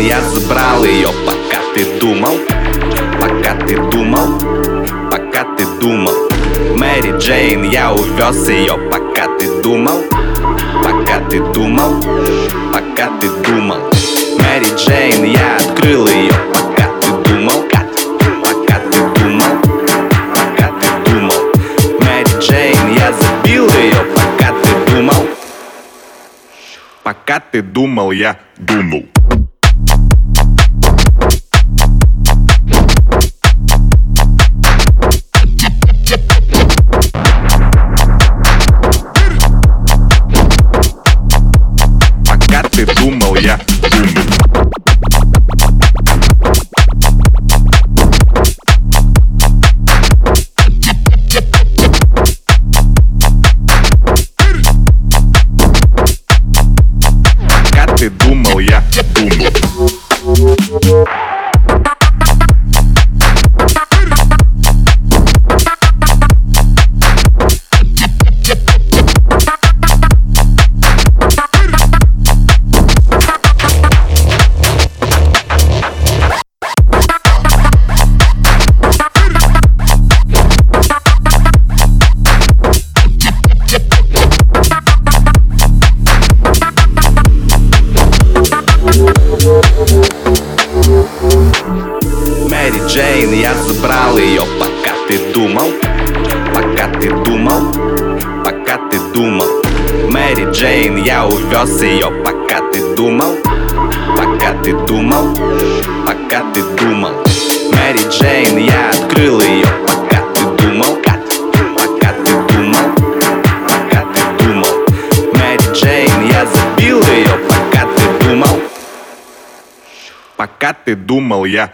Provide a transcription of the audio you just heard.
Я забрал ее, пока ты думал. Пока ты думал, пока ты думал. Мэри Джейн, я увез ее, пока ты думал. Пока ты думал, пока ты думал. Мэри Джейн, я открыл ее, пока ты думал. Пока ты думал, пока ты думал. Мэри Джейн, я забил ее, пока ты думал. Пока ты думал, я думал. Думал, я думал. Джейн, я забрал ее, пока ты думал Пока ты думал, пока ты думал. Мэри Джейн, я увез ее, пока ты думал Пока ты думал, пока ты думал. Мэри Джейн, я открыл ее, пока ты думал Пока ты думал, пока ты думал. Мэри Джейн, я забил ее, пока ты думал Пока ты думал, я